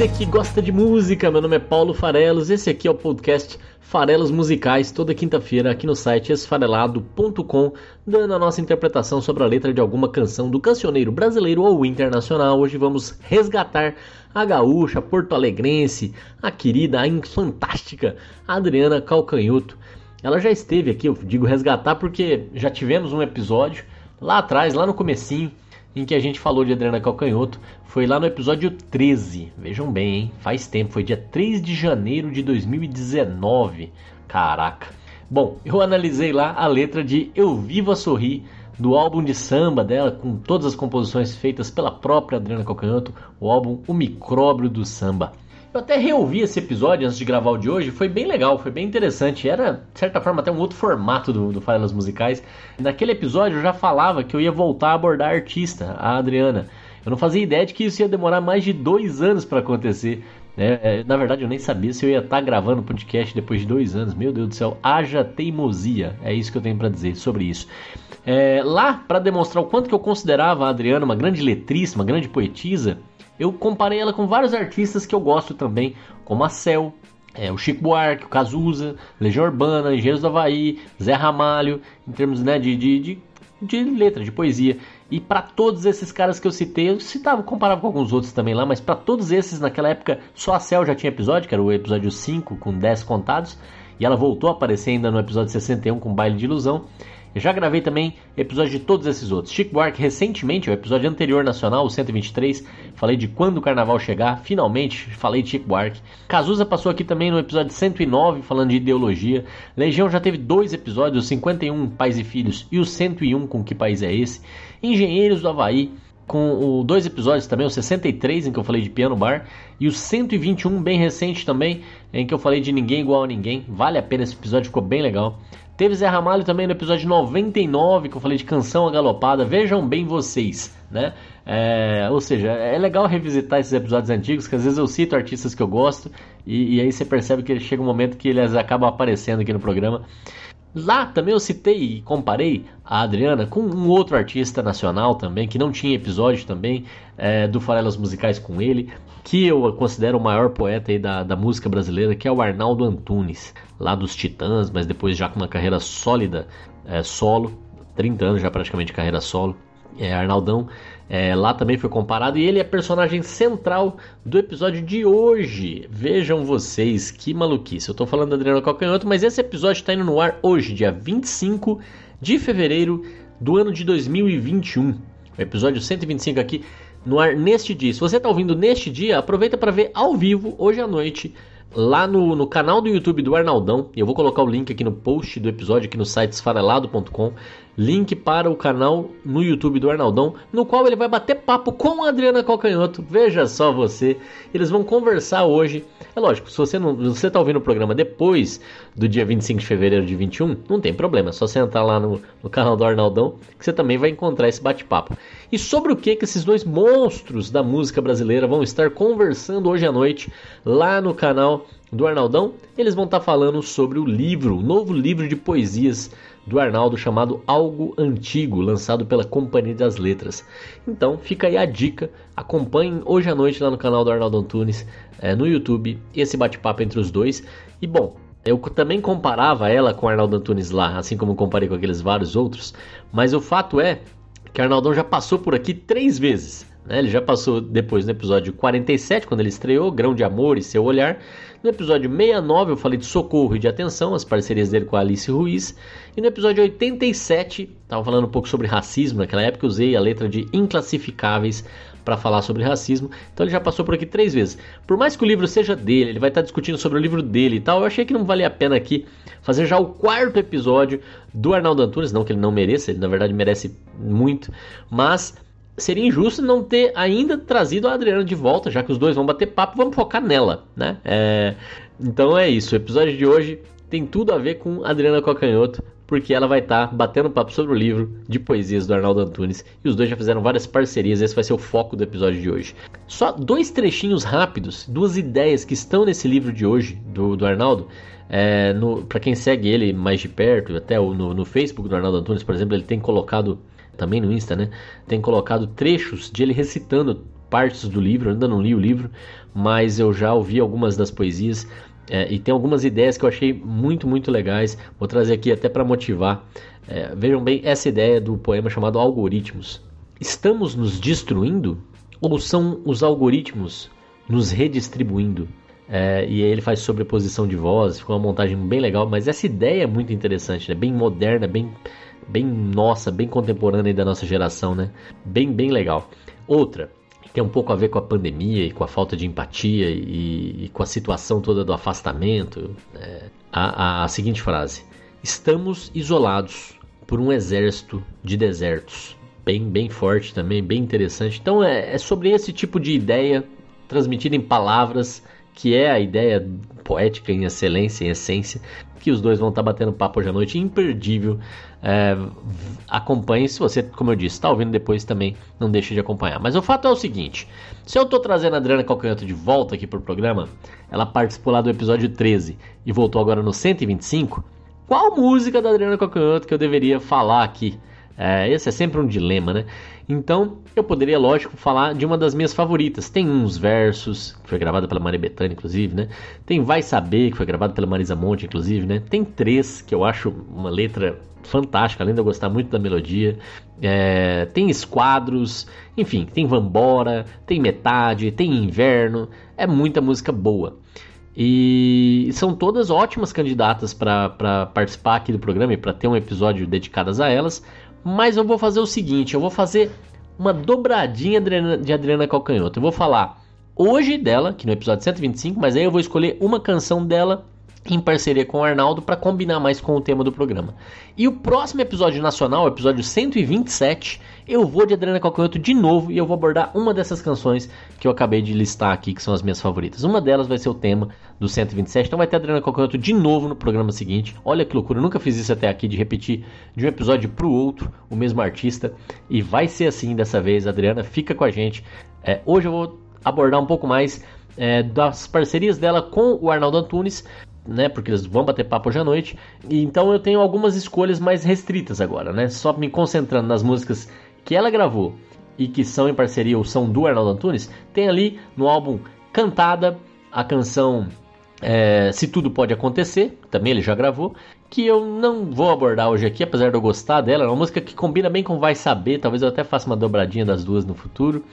Você que gosta de música, meu nome é Paulo Farelos, esse aqui é o podcast Farelos Musicais, toda quinta-feira aqui no site esfarelado.com, dando a nossa interpretação sobre a letra de alguma canção do cancioneiro brasileiro ou internacional. Hoje vamos resgatar a gaúcha, porto-alegrense, a querida, a fantástica Adriana Calcanhoto. Ela já esteve aqui, eu digo resgatar porque já tivemos um episódio lá atrás, lá no comecinho, em que a gente falou de Adriana Calcanhoto. Foi lá no episódio 13. Vejam bem, hein? Faz tempo, foi dia 3 de janeiro de 2019. Caraca. Bom, eu analisei lá a letra de Eu Vivo a Sorrir, do álbum de samba dela, com todas as composições feitas pela própria Adriana Calcanhoto, o álbum O Micróbio do Samba. Eu até reouvi esse episódio antes de gravar o de hoje, foi bem legal, foi bem interessante. Era, de certa forma, até um outro formato do, do Farelas Musicais. Naquele episódio eu já falava que eu ia voltar a abordar a artista, a Adriana. Eu não fazia ideia de que isso ia demorar mais de dois anos para acontecer. Né? Na verdade, eu nem sabia se eu ia estar gravando podcast depois de dois anos. Meu Deus do céu, haja teimosia. É isso que eu tenho para dizer sobre isso. É, lá, para demonstrar o quanto que eu considerava a Adriana uma grande letrista, uma grande poetisa, eu comparei ela com vários artistas que eu gosto também, como a Cel, é, o Chico Buarque, o Cazuza, Legião Urbana, Engenheiros do Havaí, Zé Ramalho, em termos né, de, de, de, de letra, de poesia. E para todos esses caras que eu citei, eu citava, comparava com alguns outros também lá, mas para todos esses, naquela época, só a Cel já tinha episódio, que era o episódio 5, com 10 contados, e ela voltou a aparecer ainda no episódio 61 com Baile de Ilusão. Eu já gravei também episódios de todos esses outros. Chico Buarque recentemente, o episódio anterior nacional, o 123, falei de quando o carnaval chegar, finalmente falei de Chico Buarque. Cazuza passou aqui também no episódio 109 falando de ideologia. Legião já teve dois episódios, o 51 Pais e Filhos e o 101 com que país é esse. Engenheiros do Havaí com o dois episódios também, o 63 em que eu falei de piano bar e o 121 bem recente também, em que eu falei de ninguém igual a ninguém. Vale a pena esse episódio, ficou bem legal. Teve Zé Ramalho também no episódio 99, que eu falei de canção agalopada. Vejam bem vocês, né? É, ou seja, é legal revisitar esses episódios antigos, que às vezes eu cito artistas que eu gosto, e, e aí você percebe que chega um momento que eles acabam aparecendo aqui no programa. Lá também eu citei e comparei a Adriana com um outro artista nacional também, que não tinha episódio também, é, do Farelas Musicais com ele, que eu considero o maior poeta aí da, da música brasileira, que é o Arnaldo Antunes, lá dos Titãs, mas depois já com uma carreira sólida, é, solo, 30 anos já praticamente de carreira solo. É, Arnaldão é, lá também foi comparado e ele é personagem central do episódio de hoje. Vejam vocês que maluquice. Eu tô falando da Adriana Calcanhoto, mas esse episódio está indo no ar hoje, dia 25 de fevereiro do ano de 2021. O episódio 125 aqui no ar neste dia. Se você está ouvindo neste dia, aproveita para ver ao vivo hoje à noite lá no, no canal do YouTube do Arnaldão. Eu vou colocar o link aqui no post do episódio aqui no site esfarelado.com link para o canal no YouTube do Arnaldão, no qual ele vai bater papo com a Adriana Calcanhoto. Veja só você, eles vão conversar hoje. É lógico, se você não você está ouvindo o programa depois do dia 25 de fevereiro de 21, não tem problema, é só você entrar lá no, no canal do Arnaldão que você também vai encontrar esse bate-papo. E sobre o que, que esses dois monstros da música brasileira vão estar conversando hoje à noite lá no canal do Arnaldão, eles vão estar falando sobre o livro, o novo livro de poesias do Arnaldo chamado Algo Antigo, lançado pela Companhia das Letras. Então fica aí a dica, acompanhem hoje à noite lá no canal do Arnaldo Antunes, é, no YouTube, esse bate-papo entre os dois. E bom, eu também comparava ela com o Arnaldo Antunes lá, assim como comparei com aqueles vários outros, mas o fato é que Arnaldão já passou por aqui três vezes. Né? Ele já passou depois no episódio 47, quando ele estreou, Grão de Amor e Seu Olhar. No episódio 69 eu falei de Socorro e de Atenção, as parcerias dele com a Alice Ruiz. E no episódio 87, estava falando um pouco sobre racismo, naquela época eu usei a letra de Inclassificáveis para falar sobre racismo. Então ele já passou por aqui três vezes. Por mais que o livro seja dele, ele vai estar discutindo sobre o livro dele e tal, eu achei que não valia a pena aqui fazer já o quarto episódio do Arnaldo Antunes, não que ele não mereça, ele na verdade merece muito, mas seria injusto não ter ainda trazido a Adriana de volta, já que os dois vão bater papo, vamos focar nela, né? É, então é isso, o episódio de hoje tem tudo a ver com Adriana Cocanhoto, porque ela vai estar tá batendo papo sobre o livro de poesias do Arnaldo Antunes e os dois já fizeram várias parcerias, esse vai ser o foco do episódio de hoje. Só dois trechinhos rápidos, duas ideias que estão nesse livro de hoje do, do Arnaldo. É, para quem segue ele mais de perto, até no, no Facebook do Arnaldo Antunes, por exemplo, ele tem colocado também no Insta, né? Tem colocado trechos de ele recitando partes do livro. Eu ainda não li o livro, mas eu já ouvi algumas das poesias é, e tem algumas ideias que eu achei muito, muito legais. Vou trazer aqui até para motivar. É, vejam bem essa ideia do poema chamado Algoritmos. Estamos nos destruindo ou são os algoritmos nos redistribuindo? É, e aí ele faz sobreposição de voz, ficou uma montagem bem legal, mas essa ideia é muito interessante, né? bem moderna, bem, bem nossa, bem contemporânea da nossa geração, né? Bem, bem legal. Outra, tem um pouco a ver com a pandemia e com a falta de empatia e, e com a situação toda do afastamento. É, a, a, a seguinte frase: Estamos isolados por um exército de desertos. Bem, bem forte também, bem interessante. Então é, é sobre esse tipo de ideia transmitida em palavras que é a ideia poética em excelência, em essência, que os dois vão estar batendo papo hoje à noite, imperdível. É, acompanhe, se você, como eu disse, está ouvindo depois também, não deixe de acompanhar. Mas o fato é o seguinte: se eu estou trazendo a Adriana Calcanhoto de volta aqui para o programa, ela participou lá do episódio 13 e voltou agora no 125. Qual música da Adriana Calcanhoto que eu deveria falar aqui? É, esse é sempre um dilema, né? Então, eu poderia, lógico, falar de uma das minhas favoritas. Tem uns versos, que foi gravada pela Maria Bethânia, inclusive, né? Tem Vai Saber, que foi gravada pela Marisa Monte, inclusive, né? Tem Três, que eu acho uma letra fantástica, além de eu gostar muito da melodia. É, tem Esquadros, enfim, tem Vambora, tem Metade, tem Inverno. É muita música boa. E são todas ótimas candidatas para participar aqui do programa e para ter um episódio dedicado a elas. Mas eu vou fazer o seguinte: eu vou fazer uma dobradinha de Adriana Calcanhoto. Eu vou falar hoje dela, que no episódio 125, mas aí eu vou escolher uma canção dela em parceria com o Arnaldo para combinar mais com o tema do programa. E o próximo episódio nacional, episódio 127, eu vou de Adriana Calcanhoto de novo e eu vou abordar uma dessas canções que eu acabei de listar aqui, que são as minhas favoritas. Uma delas vai ser o tema do 127, então vai ter Adriana Calcanhoto de novo no programa seguinte. Olha que loucura, eu nunca fiz isso até aqui de repetir de um episódio para o outro o mesmo artista e vai ser assim dessa vez. Adriana, fica com a gente. É, hoje eu vou abordar um pouco mais é, das parcerias dela com o Arnaldo Antunes, né? Porque eles vão bater papo hoje à noite. E, então eu tenho algumas escolhas mais restritas agora, né? Só me concentrando nas músicas que ela gravou e que são em parceria ou são do Arnaldo Antunes. Tem ali no álbum Cantada a canção é, Se Tudo Pode Acontecer, também ele já gravou, que eu não vou abordar hoje aqui, apesar de eu gostar dela. É uma música que combina bem com Vai Saber, talvez eu até faça uma dobradinha das duas no futuro.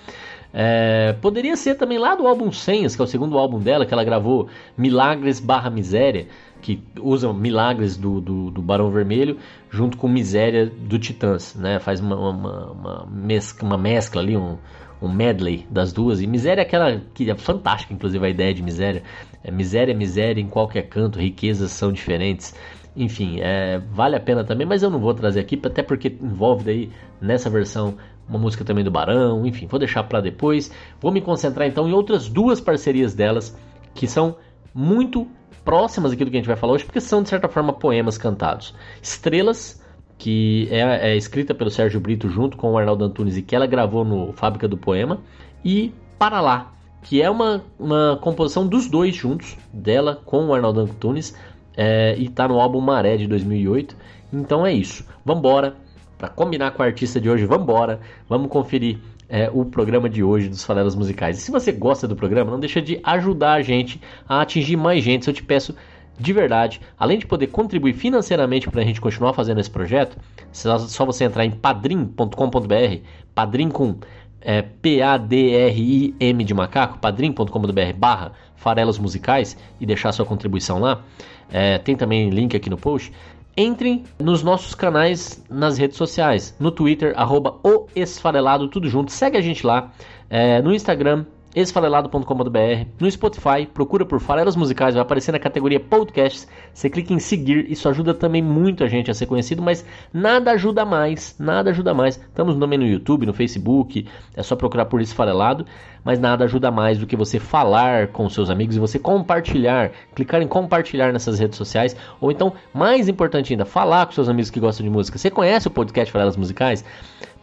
É, poderia ser também lá do álbum Senhas, que é o segundo álbum dela, que ela gravou Milagres barra Miséria, que usa Milagres do, do, do, Barão Vermelho junto com Miséria do Titãs, né? Faz uma, uma, uma, mescla, uma mescla ali, um, um medley das duas. E Miséria é aquela que é fantástica, inclusive, a ideia de Miséria. É miséria, miséria em qualquer canto, riquezas são diferentes. Enfim, é, vale a pena também, mas eu não vou trazer aqui, até porque envolve daí nessa versão uma música também do Barão, enfim, vou deixar para depois. Vou me concentrar então em outras duas parcerias delas que são muito próximas aqui do que a gente vai falar hoje, porque são de certa forma poemas cantados. Estrelas, que é, é escrita pelo Sérgio Brito junto com o Arnaldo Antunes e que ela gravou no Fábrica do Poema, e Para Lá, que é uma, uma composição dos dois juntos, dela com o Arnaldo Antunes, é, e tá no álbum Maré de 2008. Então é isso. Vambora para combinar com a artista de hoje, vamos embora, vamos conferir é, o programa de hoje dos Farelas Musicais. E se você gosta do programa, não deixa de ajudar a gente a atingir mais gente. Eu te peço de verdade, além de poder contribuir financeiramente para a gente continuar fazendo esse projeto, só você entrar em padrim.com.br, padrim com é, P-A-D-R-I-M de macaco, padrim.com.br barra farelas musicais e deixar sua contribuição lá. É, tem também link aqui no post entrem nos nossos canais nas redes sociais. No Twitter, arroba o Esfarelado, tudo junto. Segue a gente lá. É, no Instagram, esfarelado.com.br. No Spotify, procura por Farelas Musicais, vai aparecer na categoria Podcasts. Você clica em seguir, isso ajuda também muito a gente a ser conhecido, mas nada ajuda mais, nada ajuda mais. Estamos também no YouTube, no Facebook, é só procurar por Esfarelado, mas nada ajuda mais do que você falar com seus amigos e você compartilhar, clicar em compartilhar nessas redes sociais, ou então, mais importante ainda, falar com seus amigos que gostam de música. Você conhece o podcast Farelas Musicais?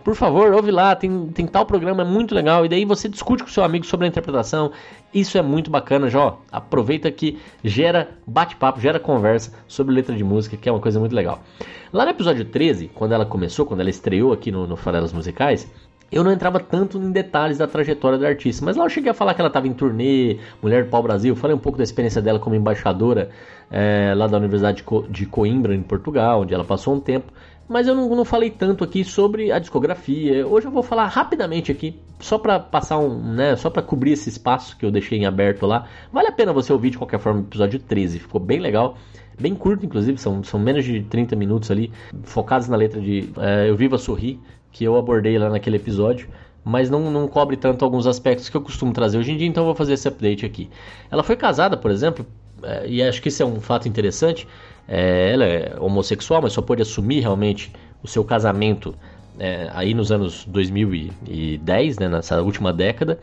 Por favor, ouve lá, tem, tem tal programa, é muito legal. E daí você discute com seu amigo sobre a interpretação. Isso é muito bacana, já. Aproveita que gera bate-papo, gera conversa sobre letra de música, que é uma coisa muito legal. Lá no episódio 13, quando ela começou, quando ela estreou aqui no, no Farelas Musicais, eu não entrava tanto em detalhes da trajetória do artista, mas lá eu cheguei a falar que ela estava em turnê, Mulher do Pau Brasil, falei um pouco da experiência dela como embaixadora é, lá da Universidade de Coimbra, em Portugal, onde ela passou um tempo. Mas eu não, não, falei tanto aqui sobre a discografia. Hoje eu vou falar rapidamente aqui, só para passar um, né, só para cobrir esse espaço que eu deixei em aberto lá. Vale a pena você ouvir de qualquer forma o episódio 13, ficou bem legal. Bem curto, inclusive, são, são menos de 30 minutos ali, focados na letra de é, Eu Viva Sorrir, que eu abordei lá naquele episódio mas não, não cobre tanto alguns aspectos que eu costumo trazer hoje em dia, então eu vou fazer esse update aqui. Ela foi casada, por exemplo, é, e acho que isso é um fato interessante, é, ela é homossexual, mas só pôde assumir realmente o seu casamento é, aí nos anos 2010, né, nessa última década.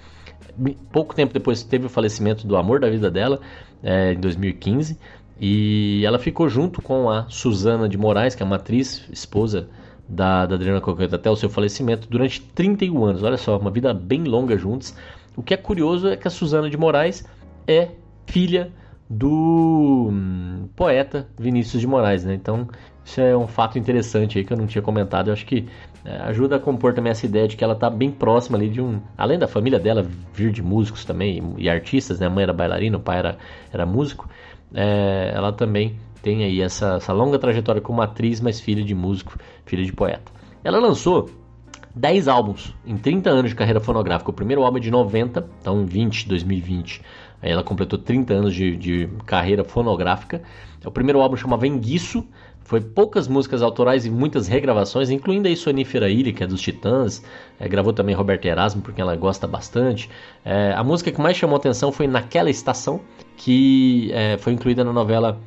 Pouco tempo depois teve o falecimento do amor da vida dela, é, em 2015, e ela ficou junto com a Suzana de Moraes, que é uma atriz, esposa da, da Adriana Coqueta, até o seu falecimento, durante 31 anos. Olha só, uma vida bem longa juntos. O que é curioso é que a Suzana de Moraes é filha do hum, poeta Vinícius de Moraes, né? Então, isso é um fato interessante aí que eu não tinha comentado. Eu acho que é, ajuda a compor também essa ideia de que ela está bem próxima ali de um. Além da família dela vir de músicos também e artistas, né? A mãe era bailarina, o pai era, era músico. É, ela também tem aí essa, essa longa trajetória como atriz, mas filha de músico, filha de poeta. Ela lançou 10 álbuns em 30 anos de carreira fonográfica. O primeiro álbum é de 90, então em 20, 2020. Ela completou 30 anos de, de carreira fonográfica. O primeiro álbum chamava Enguiço, foi poucas músicas autorais e muitas regravações, incluindo aí Sonífera Ilha, que é dos Titãs. É, gravou também Roberto Erasmo, porque ela gosta bastante. É, a música que mais chamou atenção foi Naquela Estação, que é, foi incluída na novela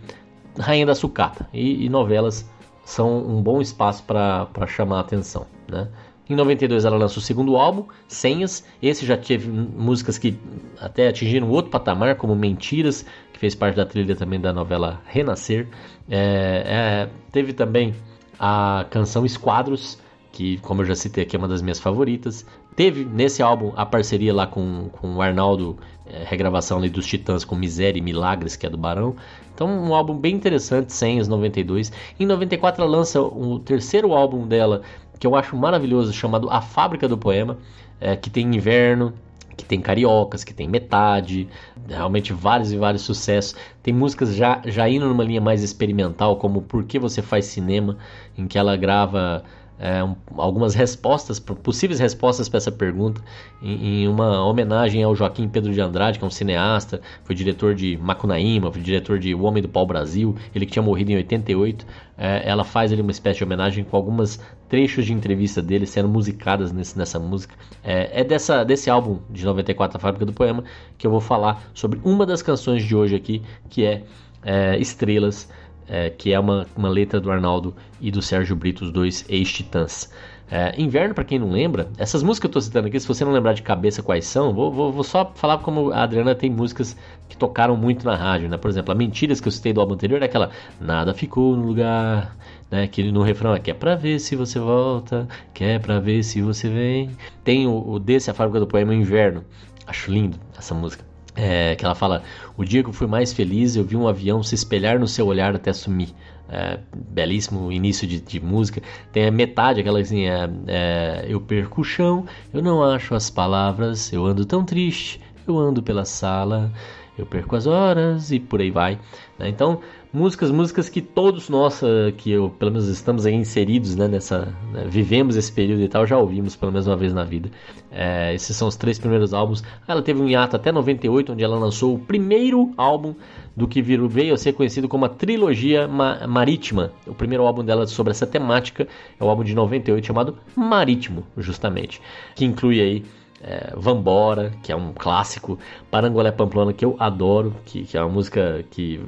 Rainha da Sucata. E, e novelas são um bom espaço para chamar a atenção, né? Em 92 ela lança o segundo álbum, Senhas. Esse já teve músicas que até atingiram outro patamar, como Mentiras, que fez parte da trilha também da novela Renascer. É, é, teve também a canção Esquadros, que, como eu já citei aqui, é uma das minhas favoritas. Teve nesse álbum a parceria lá com, com o Arnaldo, é, regravação ali dos Titãs com Miséria e Milagres, que é do Barão. Então, um álbum bem interessante, Senhas 92. Em 94 ela lança o terceiro álbum dela, que eu acho maravilhoso, chamado A Fábrica do Poema, é, que tem inverno, que tem cariocas, que tem metade, realmente vários e vários sucessos. Tem músicas já, já indo numa linha mais experimental, como Por que Você Faz Cinema, em que ela grava é, um, algumas respostas, possíveis respostas para essa pergunta, em, em, uma homenagem ao Joaquim Pedro de Andrade, que é um cineasta, foi diretor de Macunaíma, foi diretor de O Homem do Pau Brasil, ele que tinha morrido em 88. É, ela faz ali uma espécie de homenagem com algumas trechos de entrevista dele sendo musicadas nesse, nessa música. É, é, dessa, desse álbum de 94, A Fábrica do Poema, que eu vou falar sobre uma das canções de hoje aqui, que é, é Estrelas é, que é uma, uma letra do Arnaldo e do Sérgio Brito, os dois ex-titãs. É, inverno, para quem não lembra, essas músicas que eu tô citando aqui, se você não lembrar de cabeça quais são, vou, vou, vou, só falar como a Adriana tem músicas que tocaram muito na rádio, né? Por exemplo, a Mentiras que eu citei do álbum anterior é aquela Nada ficou no lugar, né? Que no refrão é Quer pra ver se você volta, quer pra ver se você vem. Tem o, o desse, a fábrica do poema Inverno. Acho lindo essa música. É, que ela fala: O dia que eu fui mais feliz, eu vi um avião se espelhar no seu olhar até sumir. É, belíssimo início de, de, música. Tem a metade, aquela assim: é, Eu perco o chão, eu não acho as palavras, eu ando tão triste, eu ando pela sala, eu perco as horas e por aí vai. Né? Então, músicas, músicas que todos nós, eh, que eu, pelo menos estamos aí inseridos né, nessa, né, vivemos esse período e tal, já ouvimos pelo menos uma vez na vida. É, esses são os três primeiros álbuns. Ela teve um hiato até 98, onde ela lançou o primeiro álbum do que virou, veio a ser conhecido como a trilogia ma marítima. O primeiro álbum dela sobre essa temática é o álbum de 98 chamado Marítimo, justamente, que inclui aí é, Vambora, que é um clássico, Parangolé Pamplona, que eu adoro, que, que, é uma música que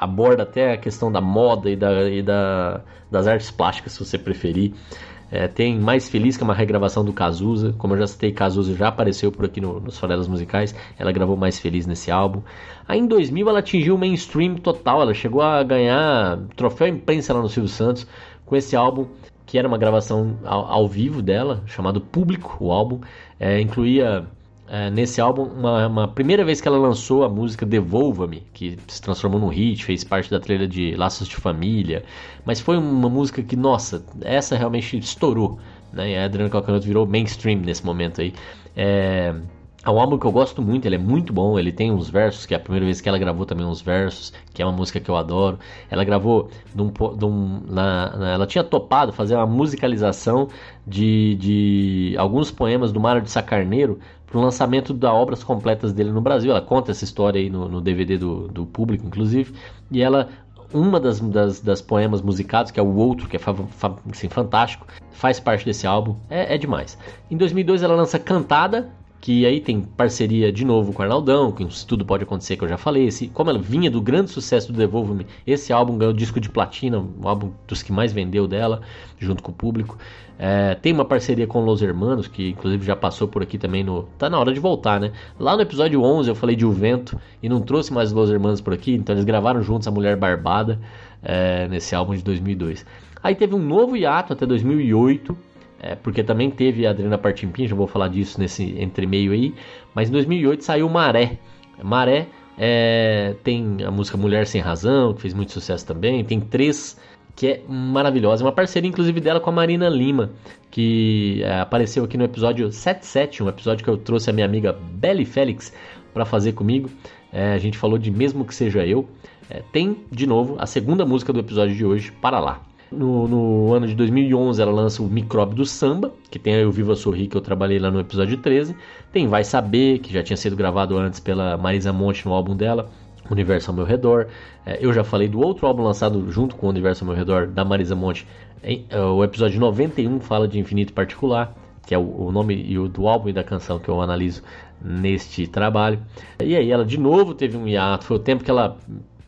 aborda até a questão da moda e, da, e da, das artes plásticas, se você preferir. É, tem Mais Feliz, que é uma regravação do Cazuza. Como eu já citei, Cazuza já apareceu por aqui no, nos Farelas Musicais. Ela gravou Mais Feliz nesse álbum. Aí em 2000 ela atingiu o mainstream total. Ela chegou a ganhar troféu imprensa lá no Silvio Santos com esse álbum que era uma gravação ao, ao vivo dela, chamado Público, o álbum. É, incluía é, nesse álbum uma, uma, primeira vez que ela lançou a música Devolva-me, que se transformou num hit, fez parte da trilha de Laços de Família, mas foi uma música que, nossa, essa realmente estourou, né? E a Adriana Calcanhoto virou mainstream nesse momento aí. É, é um álbum que eu gosto muito, ele é muito bom, ele tem uns versos, que é a primeira vez que ela gravou também uns versos, que é uma música que eu adoro. Ela gravou, num, num, na, na, ela tinha topado fazer uma musicalização de, de alguns poemas do Mário de Sacarneiro para o lançamento da obras completas dele no Brasil. Ela conta essa história aí no, no DVD do, do público, inclusive, e ela uma das, das, das, poemas musicados, que é o outro, que é assim, fantástico, faz parte desse álbum, é, é demais. Em 2002 ela lança Cantada, que aí tem parceria de novo com o Arnaldão, que isso tudo pode acontecer que eu já falei. Esse, como ela vinha do grande sucesso do Devolve-me, esse álbum ganhou disco de platina, um álbum dos que mais vendeu dela, junto com o público. É, tem uma parceria com Los Hermanos, que inclusive já passou por aqui também no. Tá na hora de voltar, né? Lá no episódio 11 eu falei de O Vento e não trouxe mais Los Hermanos por aqui, então eles gravaram juntos a Mulher Barbada é, nesse álbum de 2002. Aí teve um novo hiato até 2008 é, porque também teve a Adriana Partimpim, já vou falar disso nesse entremeio aí. Mas em 2008 saiu Maré. Maré é, tem a música Mulher Sem Razão, que fez muito sucesso também. Tem três que é maravilhosa. Uma parceria, inclusive, dela com a Marina Lima, que é, apareceu aqui no episódio 77, um episódio que eu trouxe a minha amiga Belly Félix para fazer comigo. É, a gente falou de Mesmo Que Seja Eu. É, tem, de novo, a segunda música do episódio de hoje, Para Lá. No, no, ano de 2011 ela lança o Micróbio do Samba, que tem aí o Viva Sorrir, que eu trabalhei lá no episódio 13. Tem Vai Saber, que já tinha sido gravado antes pela Marisa Monte no álbum dela, Universo ao Meu Redor. É, eu já falei do outro álbum lançado junto com o Universo ao Meu Redor, da Marisa Monte. Em, é, o episódio 91 fala de Infinito Particular, que é o, o nome e o, do álbum e da canção que eu analiso neste trabalho. E aí ela de novo teve um hiato, foi o tempo que ela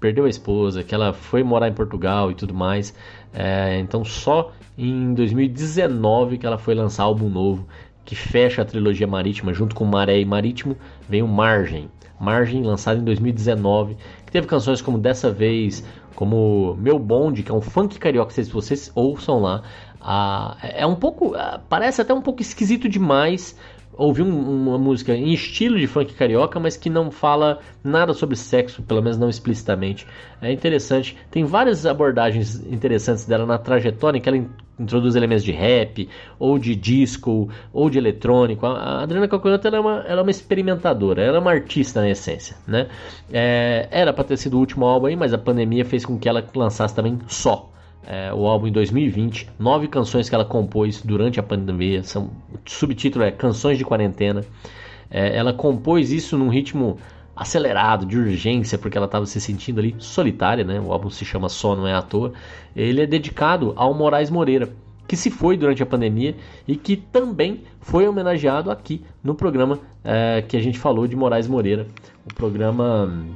perdeu a esposa, que ela foi morar em Portugal e tudo mais. É, então só em 2019 que ela foi lançar álbum novo que fecha a trilogia marítima junto com Maré e Marítimo, vem o Margem. Margem lançado em 2019, que teve canções como Dessa Vez, como Meu Bonde, que é um funk carioca, se vocês ouçam lá. Ah, é um pouco, ah, parece até um pouco esquisito demais, ouvir um, uma música em estilo de funk carioca, mas que não fala nada sobre sexo, pelo menos não explicitamente. É interessante. Tem várias abordagens interessantes dela na trajetória, em que ela introduz elementos de rap, ou de disco, ou de eletrônico. A Adriana Calcanhoto ela é, uma, ela é uma experimentadora, ela é uma artista na essência. Né? É, era para ter sido o último álbum aí, mas a pandemia fez com que ela lançasse também só é, o álbum em 2020, nove canções que ela compôs durante a pandemia, são, o subtítulo é Canções de Quarentena. É, ela compôs isso num ritmo acelerado, de urgência, porque ela estava se sentindo ali solitária, né? O álbum se chama Só Não É à Toa. Ele é dedicado ao Moraes Moreira, que se foi durante a pandemia e que também foi homenageado aqui no programa é, que a gente falou de Moraes Moreira, o programa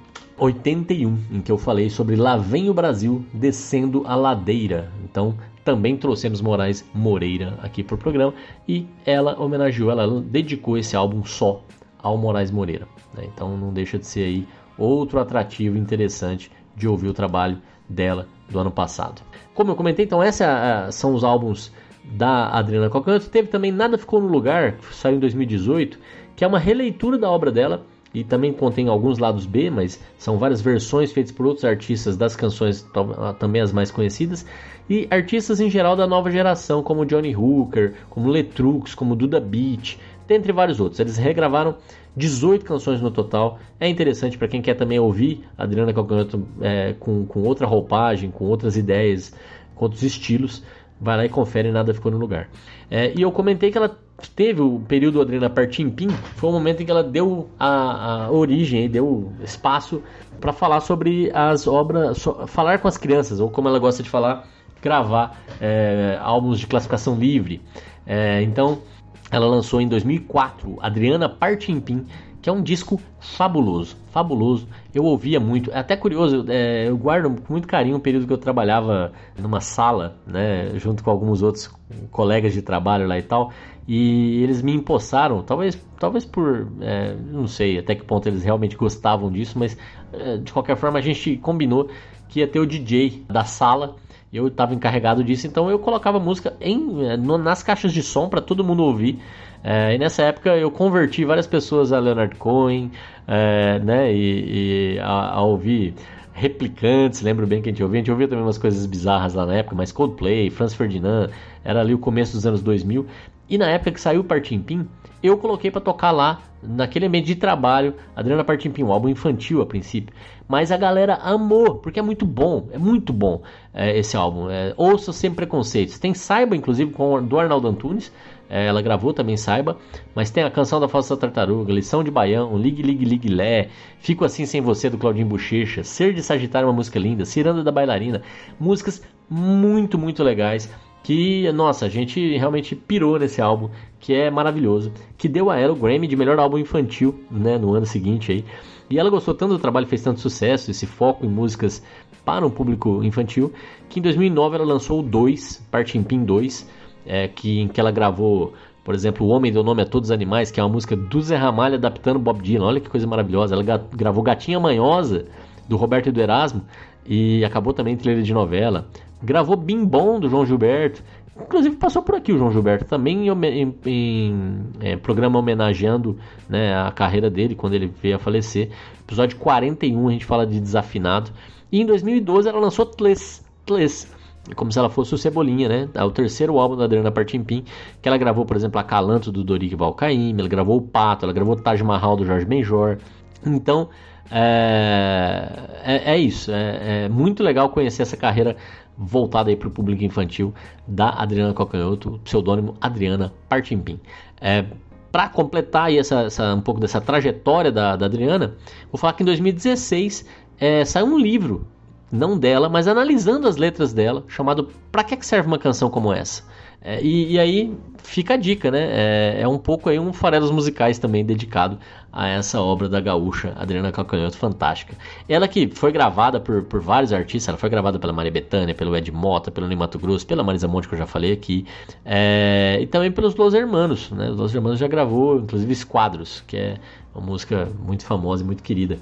81, em que eu falei sobre Lá vem o Brasil descendo a ladeira. Então, também trouxemos Moraes Moreira aqui para o programa e ela homenageou, ela dedicou esse álbum só ao Moraes Moreira. Né? Então, não deixa de ser aí outro atrativo interessante de ouvir o trabalho dela do ano passado. Como eu comentei, então, esses são os álbuns da Adriana Calcanto. Teve também Nada Ficou no Lugar, que saiu em 2018, que é uma releitura da obra dela e também contém alguns lados B, mas são várias versões feitas por outros artistas das canções, ah, também as mais conhecidas, e artistas em geral da nova geração, como Johnny Hooker, como Letrux, como Duda Beat, dentre vários outros. Eles regravaram 18 canções no total. É interessante para quem quer também ouvir Adriana Calcanhoto é, com, com outra roupagem, com outras ideias, com outros estilos. Vai lá e confere, nada ficou no lugar. É, e eu comentei que ela teve o período Adriana Partimpim, foi o momento em que ela deu a, a origem, deu espaço para falar sobre as obras, so, falar com as crianças, ou como ela gosta de falar, gravar é, álbuns de classificação livre. É, então, ela lançou em 2004 Adriana Partimpim, que é um disco fabuloso, fabuloso. Eu ouvia muito, é até curioso, é, eu guardo com muito carinho o período que eu trabalhava numa sala, né, junto com alguns outros colegas de trabalho lá e tal, e eles me empossaram, talvez, talvez por, é, não sei até que ponto eles realmente gostavam disso, mas é, de qualquer forma a gente combinou que ia ter o DJ da sala eu estava encarregado disso, então eu colocava música em, é, nas caixas de som para todo mundo ouvir. É, e nessa época eu converti várias pessoas a Leonard Cohen, é, né, e, e a, a, ouvir replicantes, lembro bem que a gente ouvia, a gente ouvia também umas coisas bizarras lá na época, mas Coldplay, Franz Ferdinand, era ali o começo dos anos 2000, e na época que saiu o Partimpim, eu coloquei para tocar lá, naquele ambiente de trabalho, Adriana Partimpim, um álbum infantil a princípio. Mas a galera amou, porque é muito bom, é muito bom é, esse álbum. É, Ouça Sem Preconceitos. Tem Saiba, inclusive, com, do Arnaldo Antunes, ela gravou também, Saiba. Mas tem a canção da Falsa Tartaruga, Lição de Baião, Ligue, Ligue, Ligue, Lé, Fico Assim Sem Você, do Claudinho Bochecha, Ser de Sagitário, uma música linda, Ciranda da Bailarina. Músicas muito, muito legais que, nossa, a gente realmente pirou nesse álbum, que é maravilhoso, que deu a ela o Grammy de melhor álbum infantil, né, no ano seguinte aí. E ela gostou tanto do trabalho, fez tanto sucesso, esse foco em músicas para um público infantil, que em 2009 ela lançou o 2, Parte em Pin 2, é, que, em que ela gravou, por exemplo, O Homem Deu Nome a Todos os Animais, que é uma música do Zé Ramalho adaptando Bob Dylan. Olha que coisa maravilhosa. Ela gravou Gatinha Manhosa, do Roberto e do Erasmo, e acabou também em trilha de novela. Gravou Bim Bom do João Gilberto. Inclusive passou por aqui o João Gilberto também em, em, em é, programa homenageando né, a carreira dele quando ele veio a falecer. Episódio 41 a gente fala de desafinado. E em 2012 ela lançou Tles. Tles como se ela fosse o Cebolinha, né? É o terceiro álbum da Adriana Partimpim, que ela gravou, por exemplo, a Calanto do Doric Valcaim, ela gravou o Pato, ela gravou Taj Mahal do Jorge Benjor. Então, é, é, é isso. É, é, muito legal conhecer essa carreira voltada para o público infantil da Adriana Cocanhoto, pseudônimo Adriana Partimpim. É, para completar aí essa, essa, um pouco dessa trajetória da, da Adriana, vou falar que em 2016 é, saiu um livro, não dela, mas analisando as letras dela, chamado Pra que serve uma canção como essa? É, e, e, aí fica a dica, né? É, é, um pouco aí um farelos musicais também dedicado a essa obra da gaúcha Adriana Calcanhoto, fantástica. Ela que foi gravada por, por vários artistas, ela foi gravada pela Maria Bethânia, pelo Ed Mota, pelo Ney Grosso, pela Marisa Monte, que eu já falei aqui, é, e também pelos Los Hermanos, né? Os Los Hermanos já gravou, inclusive, Esquadros, que é uma música muito famosa e muito querida.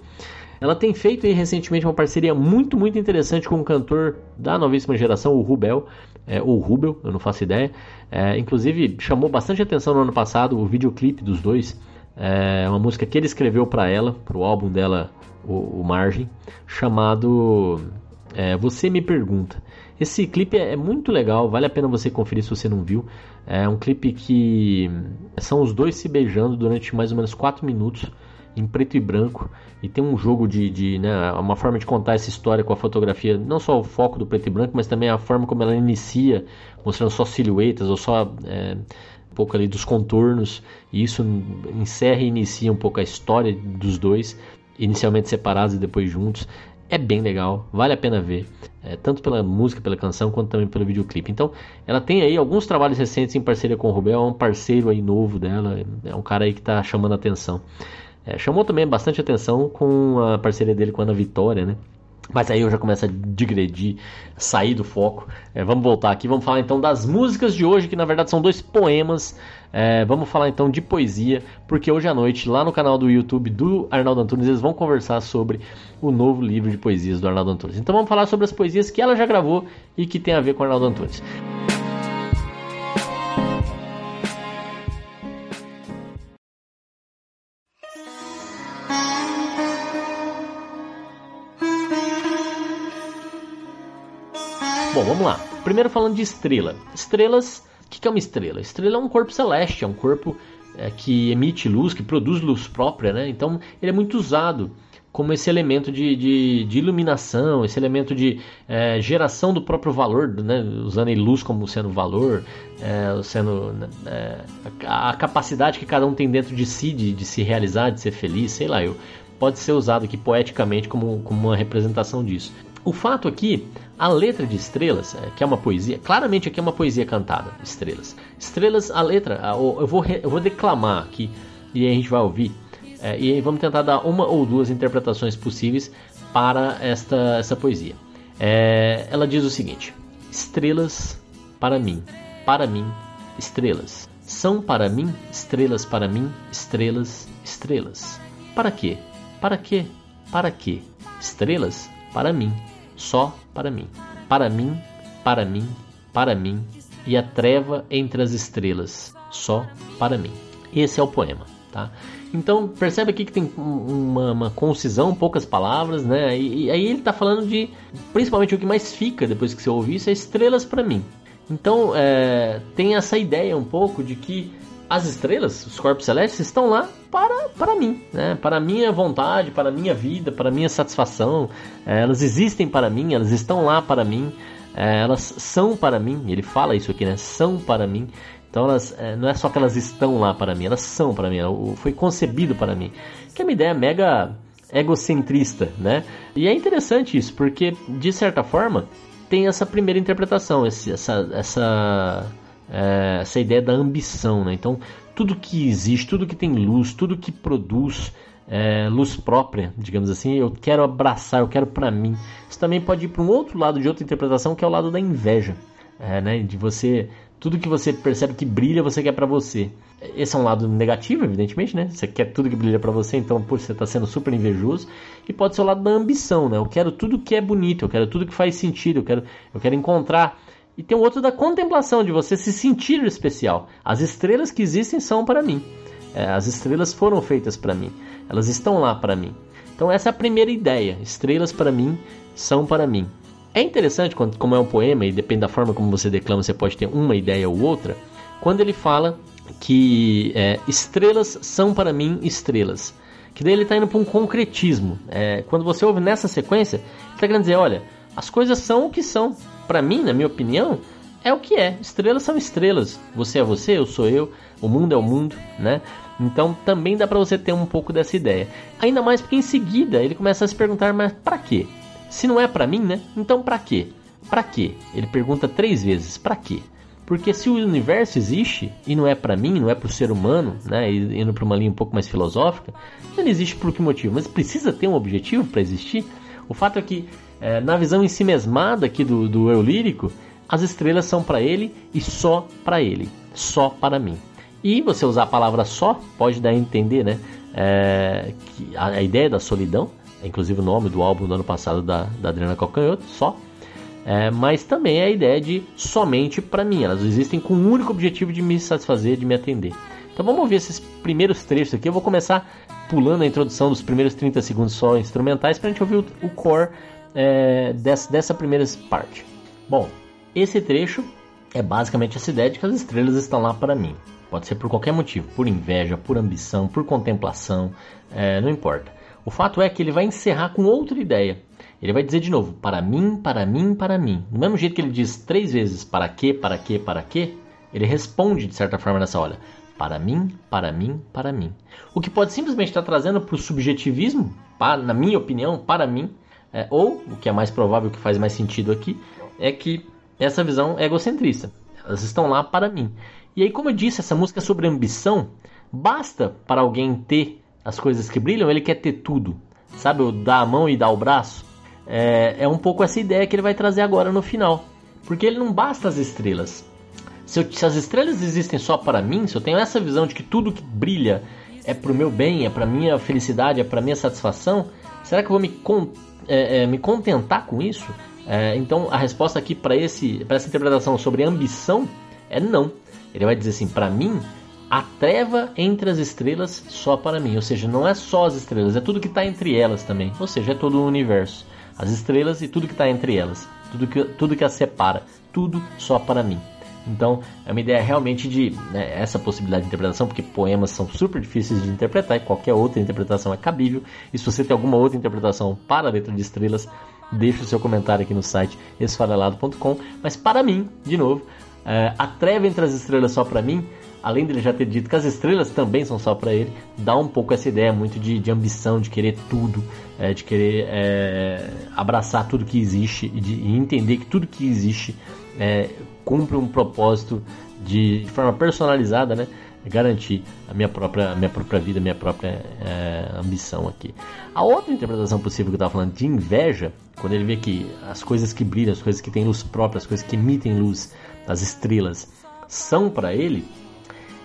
Ela tem feito aí recentemente uma parceria muito, muito interessante com um cantor da novíssima geração, o Rubel, é, ou Rubel, eu não faço ideia. É, inclusive, chamou bastante atenção no ano passado o videoclipe dos dois. É uma música que ele escreveu para ela, para o álbum dela, o, o Margem, chamado é, Você Me Pergunta. Esse clipe é, é muito legal, vale a pena você conferir se você não viu. É um clipe que são os dois se beijando durante mais ou menos 4 minutos em preto e branco e tem um jogo de, de né, uma forma de contar essa história com a fotografia, não só o foco do preto e branco, mas também a forma como ela inicia, mostrando só silhuetas ou só é, um pouco ali dos contornos, e isso encerra e inicia um pouco a história dos dois, inicialmente separados e depois juntos. É bem legal, vale a pena ver, é, tanto pela música, pela canção, quanto também pelo videoclipe. Então, ela tem aí alguns trabalhos recentes em parceria com o Rubel, é um parceiro aí novo dela, é um cara aí que está chamando a atenção. É, chamou também bastante atenção com a parceria dele com a Ana Vitória, né? Mas aí eu já começo a digredir, sair do foco. É, vamos voltar aqui, vamos falar então das músicas de hoje, que na verdade são dois poemas. É, vamos falar então de poesia, porque hoje à noite, lá no canal do YouTube do Arnaldo Antunes, eles vão conversar sobre o novo livro de poesias do Arnaldo Antunes. Então vamos falar sobre as poesias que ela já gravou e que tem a ver com o Arnaldo Antunes. Bom, vamos lá. Primeiro falando de estrela. Estrelas, o que, que é uma estrela? Estrela é um corpo celeste, é um corpo é, que emite luz, que produz luz própria, né? Então ele é muito usado como esse elemento de, de, de iluminação, esse elemento de é, geração do próprio valor, né? usando luz como sendo valor, é, sendo é, a, a, capacidade que cada um tem dentro de si de, de se realizar, de ser feliz, sei lá, eu, pode ser usado aqui poeticamente como, como uma representação disso. O fato aqui, a letra de Estrelas, é, que é uma poesia, claramente aqui é uma poesia cantada, Estrelas. Estrelas, a letra, eu vou, eu vou declamar aqui e a gente vai ouvir. É, e vamos tentar dar uma ou duas interpretações possíveis para esta essa poesia. É, ela diz o seguinte: Estrelas para mim, para mim, estrelas. São para mim, estrelas para mim, estrelas, estrelas. Para quê? Para quê? Para quê? Estrelas para mim, só para mim. Para mim, para mim, para mim, e a treva entre as estrelas, só para mim. Esse é o poema, tá? Então percebe aqui que tem uma, uma concisão, poucas palavras, né? E, e, aí ele está falando de, principalmente o que mais fica depois que você ouvir isso é estrelas para mim. Então é, tem essa ideia um pouco de que as estrelas, os corpos celestes, estão lá para, para mim, né? para minha vontade, para minha vida, para minha satisfação. É, elas existem para mim, elas estão lá para mim, é, elas são para mim. Ele fala isso aqui, né? São para mim. Então elas é, não é só que elas estão lá para mim, elas são para mim. Foi concebido para mim. Que é uma ideia mega egocentrista, né? E é interessante isso, porque de certa forma tem essa primeira interpretação, esse, essa, essa é, essa ideia da ambição. Né? Então, tudo que existe, tudo que tem luz, tudo que produz é, luz própria, digamos assim, eu quero abraçar, eu quero para mim. Isso também pode ir para um outro lado de outra interpretação, que é o lado da inveja. É, né? De você, tudo que você percebe que brilha, você quer para você. Esse é um lado negativo, evidentemente, né? Você quer tudo que brilha para você, então pô, você está sendo super invejoso. E pode ser o lado da ambição, né? Eu quero tudo que é bonito, eu quero tudo que faz sentido, eu quero, eu quero encontrar e tem o outro da contemplação, de você se sentir especial. As estrelas que existem são para mim. É, as estrelas foram feitas para mim. Elas estão lá para mim. Então essa é a primeira ideia. Estrelas para mim são para mim. É interessante quando, como é um poema e depende da forma como você declama, você pode ter uma ideia ou outra. Quando ele fala que é, estrelas são para mim estrelas, que daí ele está indo para um concretismo. É, quando você ouve nessa sequência, está querendo dizer, olha, as coisas são o que são para mim, na minha opinião, é o que é. Estrelas são estrelas. Você é você, eu sou eu, o mundo é o mundo, né? Então também dá para você ter um pouco dessa ideia. Ainda mais porque em seguida ele começa a se perguntar, mas para quê? Se não é para mim, né? Então para quê? Para quê? Ele pergunta três vezes, para quê? Porque se o universo existe e não é para mim, não é para o ser humano, né, indo para uma linha um pouco mais filosófica, ele existe por que motivo? Mas precisa ter um objetivo para existir? O fato é que é, na visão em si mesmada aqui do, do eu lírico, as estrelas são para ele e só para ele, só para mim. E você usar a palavra só pode dar a entender, né? É, que a, a, ideia da solidão, inclusive o nome do álbum do ano passado da, da Adriana Calcanhoto, só. É, mas também é a ideia de somente para mim. Elas existem com o único objetivo de me satisfazer, de me atender. Então vamos ouvir esses primeiros trechos aqui. Eu vou começar pulando a introdução dos primeiros 30 segundos só instrumentais para a gente ouvir o, o core é, dessa, dessa primeira parte. Bom, esse trecho é basicamente essa ideia de que as estrelas estão lá para mim. Pode ser por qualquer motivo, por inveja, por ambição, por contemplação, é, não importa. O fato é que ele vai encerrar com outra ideia. Ele vai dizer de novo, para mim, para mim, para mim. Do mesmo jeito que ele diz três vezes para quê, para quê, para quê, ele responde de certa forma nessa hora. Para mim, para mim, para mim. O que pode simplesmente estar trazendo para o subjetivismo, para, na minha opinião, para mim, é, ou, o que é mais provável, que faz mais sentido aqui, é que essa visão é egocentrista. Elas estão lá para mim. E aí, como eu disse, essa música é sobre ambição. Basta para alguém ter as coisas que brilham, ele quer ter tudo. Sabe, o dar a mão e dar o braço. É, é um pouco essa ideia que ele vai trazer agora no final. Porque ele não basta as estrelas. Se, eu, se as estrelas existem só para mim, se eu tenho essa visão de que tudo que brilha é para o meu bem, é para minha felicidade, é para minha satisfação, será que eu vou me é, é, me contentar com isso? É, então a resposta aqui para essa interpretação sobre ambição é não. Ele vai dizer assim: para mim, a treva entre as estrelas só para mim. Ou seja, não é só as estrelas, é tudo que está entre elas também. Ou seja, é todo o universo. As estrelas e tudo que está entre elas. Tudo que, tudo que as separa. Tudo só para mim. Então, é uma ideia realmente de né, essa possibilidade de interpretação, porque poemas são super difíceis de interpretar e qualquer outra interpretação é cabível. E se você tem alguma outra interpretação para a letra de estrelas, deixe o seu comentário aqui no site esfarelado.com. Mas para mim, de novo, é, a treva entre as estrelas só para mim além dele já ter dito que as estrelas também são só para ele, dá um pouco essa ideia muito de, de ambição, de querer tudo, é, de querer é, abraçar tudo que existe e, de, e entender que tudo que existe é, cumpre um propósito de, de, forma personalizada, né? Garantir a minha própria, a minha própria vida, a minha própria é, ambição aqui. A outra interpretação possível que eu estava falando de inveja, quando ele vê que as coisas que brilham, as coisas que têm luz própria, as coisas que emitem luz, as estrelas, são para ele,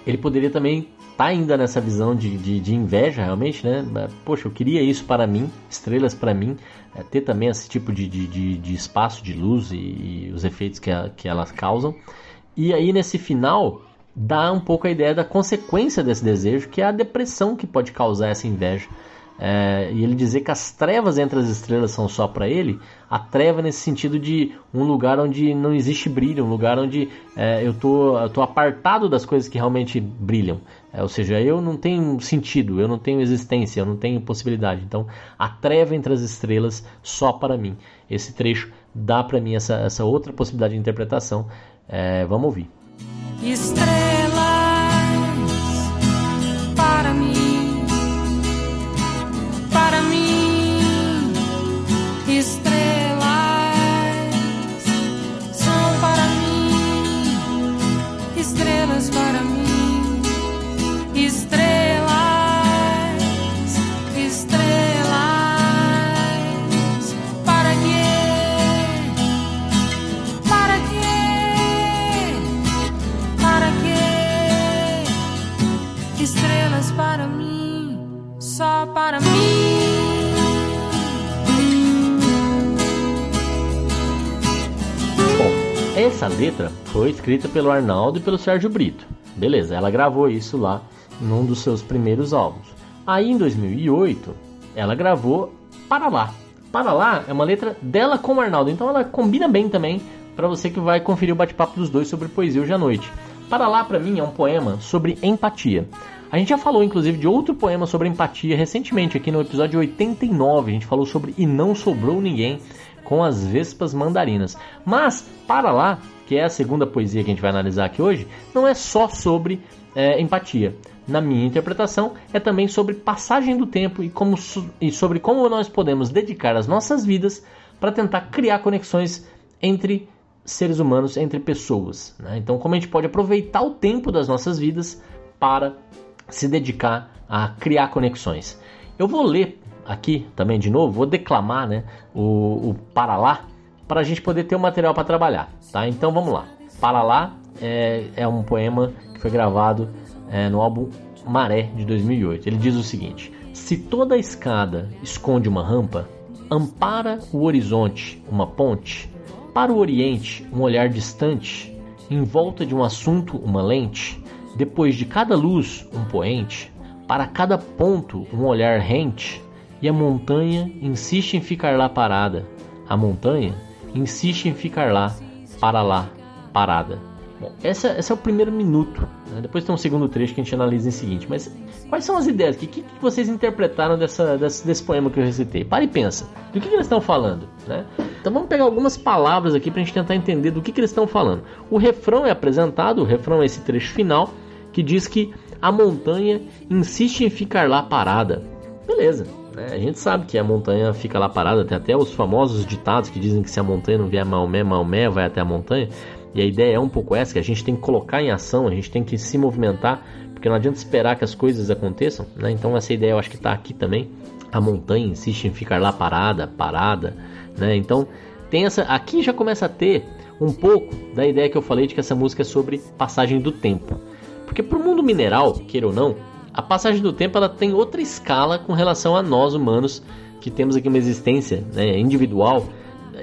ele poderia também tá ainda nessa visão de, de, de, inveja, realmente, né? Poxa, eu queria isso para mim, estrelas para mim, é, ter também esse tipo de, de, de, espaço de luz e, e os efeitos que, a, que elas causam. E aí, nesse final, dá um pouco a ideia da consequência desse desejo, que é a depressão que pode causar essa inveja. É, e ele dizer que as trevas entre as estrelas são só para ele, a treva nesse sentido de um lugar onde não existe brilho, um lugar onde é, eu, tô, eu tô apartado das coisas que realmente brilham. É, ou seja, eu não tenho sentido, eu não tenho existência, eu não tenho possibilidade. Então, a treva entre as estrelas só para mim. Esse trecho dá para mim essa, essa outra possibilidade de interpretação. É, vamos ouvir. Estrela Essa letra foi escrita pelo Arnaldo e pelo Sérgio Brito. Beleza, ela gravou isso lá num dos seus primeiros álbuns. Aí em 2008, ela gravou Para Lá. Para Lá é uma letra dela com o Arnaldo, então ela combina bem também para você que vai conferir o bate-papo dos dois sobre poesia hoje à noite. Para Lá, para mim, é um poema sobre empatia. A gente já falou, inclusive, de outro poema sobre empatia recentemente, aqui no episódio 89. A gente falou sobre E Não Sobrou Ninguém, com as vespas mandarinas. Mas, para lá, que é a segunda poesia que a gente vai analisar aqui hoje, não é só sobre é, empatia. Na minha interpretação, é também sobre passagem do tempo e, como, e sobre como nós podemos dedicar as nossas vidas para tentar criar conexões entre seres humanos, entre pessoas. Né? Então, como a gente pode aproveitar o tempo das nossas vidas para se dedicar a criar conexões. Eu vou ler aqui também de novo, vou declamar né, o, o Para Lá para a gente poder ter o material para trabalhar. Tá? Então vamos lá. Para Lá é, é um poema que foi gravado é, no álbum Maré de 2008. Ele diz o seguinte: Se toda escada esconde uma rampa, ampara o horizonte uma ponte, para o oriente um olhar distante, em volta de um assunto uma lente, depois de cada luz um poente, para cada ponto um olhar rente, e a montanha insiste em ficar lá parada. A montanha insiste em ficar lá, para lá, parada. Bom, essa, esse é o primeiro minuto. Né? Depois tem um segundo trecho que a gente analisa em seguinte. Mas quais são as ideias? O que, que, vocês interpretaram dessa, desse, desse, poema que eu recitei? Para e pensa. Do que, que eles estão falando? Né? Então vamos pegar algumas palavras aqui para a gente tentar entender do que, que eles estão falando. O refrão é apresentado, o refrão é esse trecho final, que diz que a montanha insiste em ficar lá parada. Beleza, né? A gente sabe que a montanha fica lá parada, tem até os famosos ditados que dizem que se a montanha não vier Maomé, Maomé vai até a montanha. E a ideia é um pouco essa, que a gente tem que colocar em ação, a gente tem que se movimentar, porque não adianta esperar que as coisas aconteçam. Né? Então essa ideia eu acho que está aqui também. A montanha insiste em ficar lá parada, parada. Né? Então tem essa, aqui já começa a ter um pouco da ideia que eu falei de que essa música é sobre passagem do tempo. Porque para o mundo mineral, queira ou não, a passagem do tempo ela tem outra escala com relação a nós humanos que temos aqui uma existência né, individual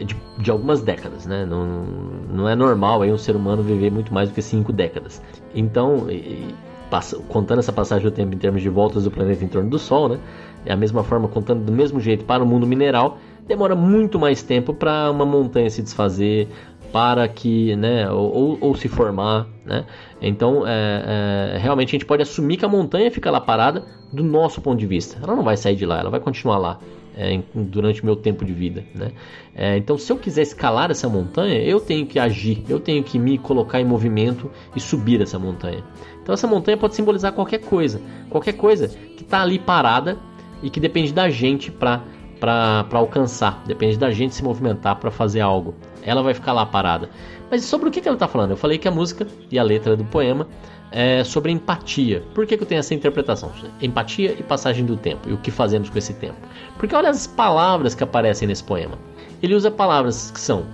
de, de, algumas décadas, né? Não, não é normal aí um ser humano viver muito mais do que cinco décadas. Então, e, passa, contando essa passagem do tempo em termos de voltas do planeta em torno do Sol, né? É a mesma forma, contando do mesmo jeito para o mundo mineral, demora muito mais tempo para uma montanha se desfazer, para que, né, ou, ou se formar, né? Então, é, é, realmente a gente pode assumir que a montanha fica lá parada do nosso ponto de vista. Ela não vai sair de lá, ela vai continuar lá é, durante o meu tempo de vida, né? É, então, se eu quiser escalar essa montanha, eu tenho que agir, eu tenho que me colocar em movimento e subir essa montanha. Então, essa montanha pode simbolizar qualquer coisa, qualquer coisa que está ali parada e que depende da gente para para alcançar, depende da gente se movimentar para fazer algo. Ela vai ficar lá parada. Mas sobre o que, que ela está falando? Eu falei que a música e a letra do poema é sobre empatia. Por que, que eu tenho essa interpretação? Empatia e passagem do tempo. E o que fazemos com esse tempo? Porque olha as palavras que aparecem nesse poema. Ele usa palavras que são,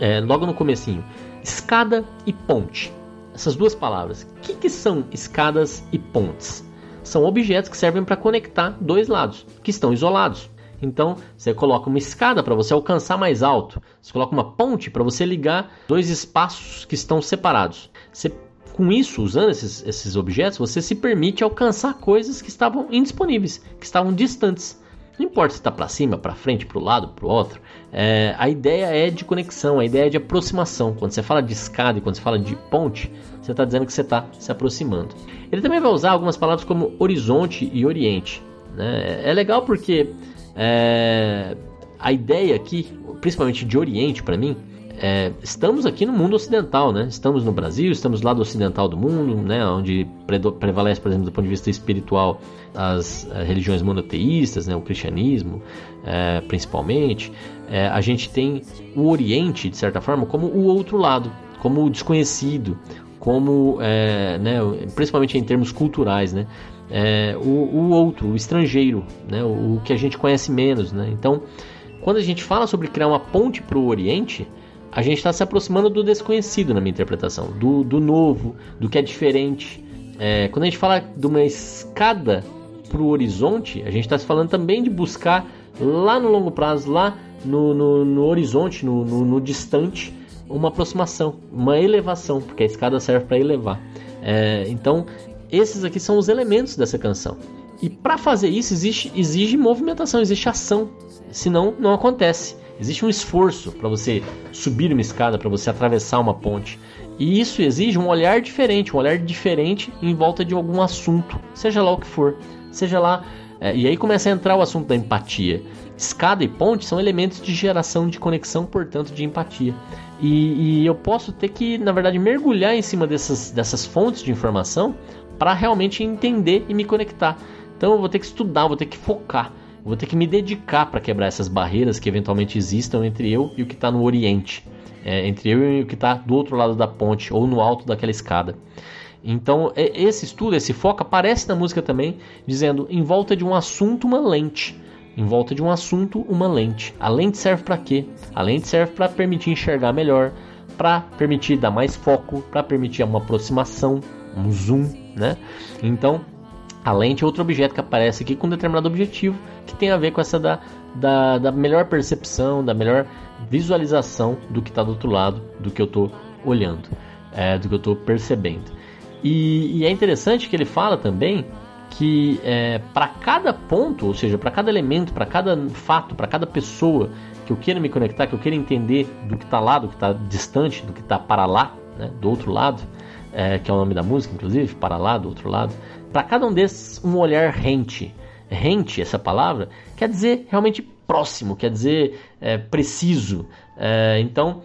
é, logo no comecinho, escada e ponte. Essas duas palavras. O que, que são escadas e pontes? São objetos que servem para conectar dois lados, que estão isolados. Então, você coloca uma escada para você alcançar mais alto. Você coloca uma ponte para você ligar dois espaços que estão separados. Você, com isso, usando esses, esses objetos, você se permite alcançar coisas que estavam indisponíveis, que estavam distantes. Não importa se está para cima, para frente, para o lado, para o outro. É, a ideia é de conexão, a ideia é de aproximação. Quando você fala de escada e quando você fala de ponte, você está dizendo que você está se aproximando. Ele também vai usar algumas palavras como horizonte e oriente. Né? É legal porque é, a ideia aqui, principalmente de Oriente para mim, é, estamos aqui no mundo ocidental, né? Estamos no Brasil, estamos lá do ocidental do mundo, né? Onde prevalece, por exemplo, do ponto de vista espiritual, as uh, religiões monoteístas, né? O cristianismo, é, principalmente. É, a gente tem o Oriente, de certa forma, como o outro lado, como o desconhecido, como, é, né? Principalmente em termos culturais, né? É, o, o, outro, o estrangeiro, né, o, o, que a gente conhece menos. Né? Então, quando a gente fala sobre criar uma ponte para o Oriente, a gente está se aproximando do desconhecido na minha interpretação, do, do novo, do que é diferente. É, quando a gente fala de uma escada para o horizonte, a gente está se falando também de buscar lá no longo prazo, lá no, no, no horizonte, no, no, distante, uma aproximação, uma elevação, porque a escada serve para elevar. É, então, esses aqui são os elementos dessa canção. E para fazer isso existe, exige movimentação, existe ação, senão não acontece. Existe um esforço para você subir uma escada, para você atravessar uma ponte. E isso exige um olhar diferente, um olhar diferente em volta de algum assunto, seja lá o que for. Seja lá. É, e aí começa a entrar o assunto da empatia. Escada e ponte são elementos de geração de conexão, portanto, de empatia. E, e eu posso ter que, na verdade, mergulhar em cima dessas, dessas fontes de informação para realmente entender e me conectar. Então eu vou ter que estudar, vou ter que focar, vou ter que me dedicar para quebrar essas barreiras que eventualmente existam entre eu e o que está no Oriente, é, entre eu e o que está do outro lado da ponte ou no alto daquela escada. Então é, esse estudo, esse foco aparece na música também, dizendo em volta de um assunto uma lente. Em volta de um assunto, uma lente. A lente serve para quê? A lente serve para permitir enxergar melhor, para permitir dar mais foco, para permitir uma aproximação, um zoom, né? Então, a lente é outro objeto que aparece aqui com um determinado objetivo que tem a ver com essa da, da, da melhor percepção, da melhor visualização do que está do outro lado, do que eu estou olhando, é, do que eu estou percebendo. E, e, é interessante que ele fala também que é, para cada ponto, ou seja, para cada elemento, para cada fato, para cada pessoa que eu queira me conectar, que eu queira entender do que está lá, do que está distante, do que está para lá, né, do outro lado, é, que é o nome da música, inclusive, para lá, do outro lado. Para cada um desses, um olhar rente. Rente, essa palavra, quer dizer realmente próximo, quer dizer é, preciso. É, então,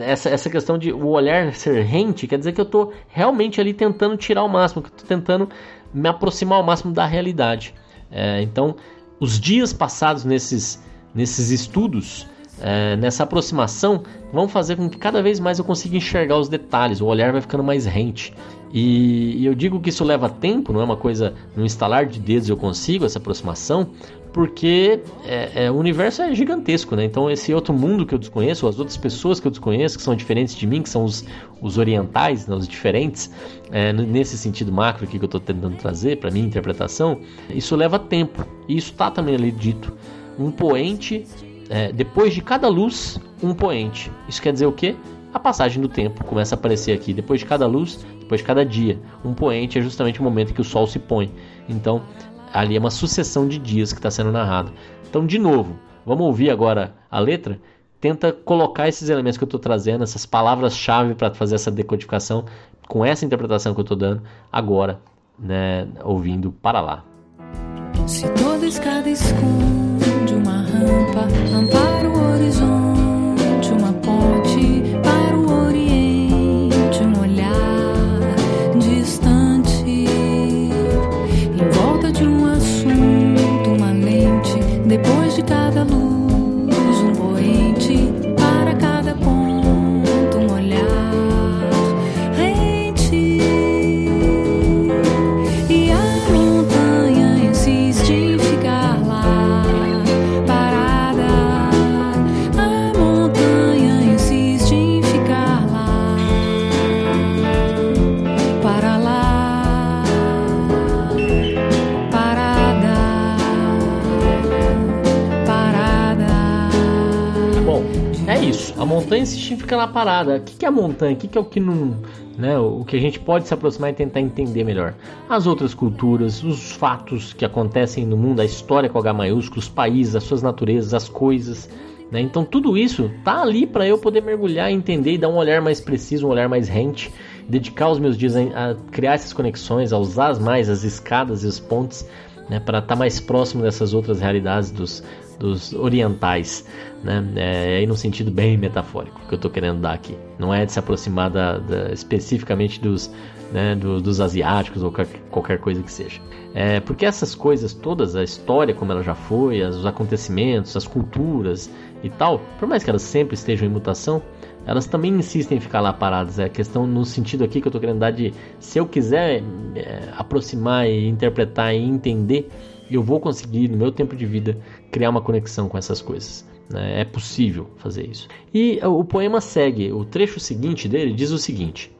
essa, essa questão de o olhar ser rente quer dizer que eu estou realmente ali tentando tirar o máximo, que estou tentando me aproximar ao máximo da realidade. É, então, os dias passados nesses, nesses estudos é, nessa aproximação vão fazer com que cada vez mais eu consiga enxergar os detalhes, o olhar vai ficando mais rente. E, e eu digo que isso leva tempo, não é uma coisa no instalar de dedos eu consigo essa aproximação, porque é, é, o universo é gigantesco, né? Então esse outro mundo que eu desconheço, as outras pessoas que eu desconheço, que são diferentes de mim, que são os, os orientais, né? os diferentes, é, nesse sentido macro aqui que eu estou tentando trazer para minha interpretação, isso leva tempo. E isso está também ali dito. Um poente é, depois de cada luz, um poente. Isso quer dizer o quê? A passagem do tempo começa a aparecer aqui. Depois de cada luz, depois de cada dia. Um poente é justamente o momento que o sol se põe. Então, ali é uma sucessão de dias que está sendo narrado. Então, de novo, vamos ouvir agora a letra? tenta colocar esses elementos que eu estou trazendo, essas palavras-chave para fazer essa decodificação, com essa interpretação que eu estou dando agora, né, ouvindo para lá. Se toda escada esconde uma rampa, ampara em ficar lá parada. O que que é montanha? O que que é o que não. Né, o que a gente pode se aproximar e tentar entender melhor. As outras culturas, os fatos que acontecem no mundo, a história com H maiúsculo, os países, as suas naturezas, as coisas. né? Então tudo isso tá ali para eu poder mergulhar, entender e dar um olhar mais preciso, um olhar mais rente, dedicar os meus dias a, criar essas conexões, a usar mais as escadas e os pontes né, para estar mais próximo dessas outras realidades dos, dos orientais, né, é, aí no sentido bem metafórico que eu estou querendo dar aqui. Não é de se aproximar da, da- especificamente dos, né, do- dos asiáticos ou qualquer, coisa que seja. É, porque essas coisas todas, a história como ela já foi, os acontecimentos, as culturas e tal, por mais que elas sempre estejam em mutação, elas também insistem em ficar lá paradas. É a questão no sentido aqui que eu estou querendo dar de se eu quiser é, aproximar e interpretar e entender, eu vou conseguir no meu tempo de vida criar uma conexão com essas coisas. né? É possível fazer isso. E o poema segue. O trecho seguinte dele diz o seguinte: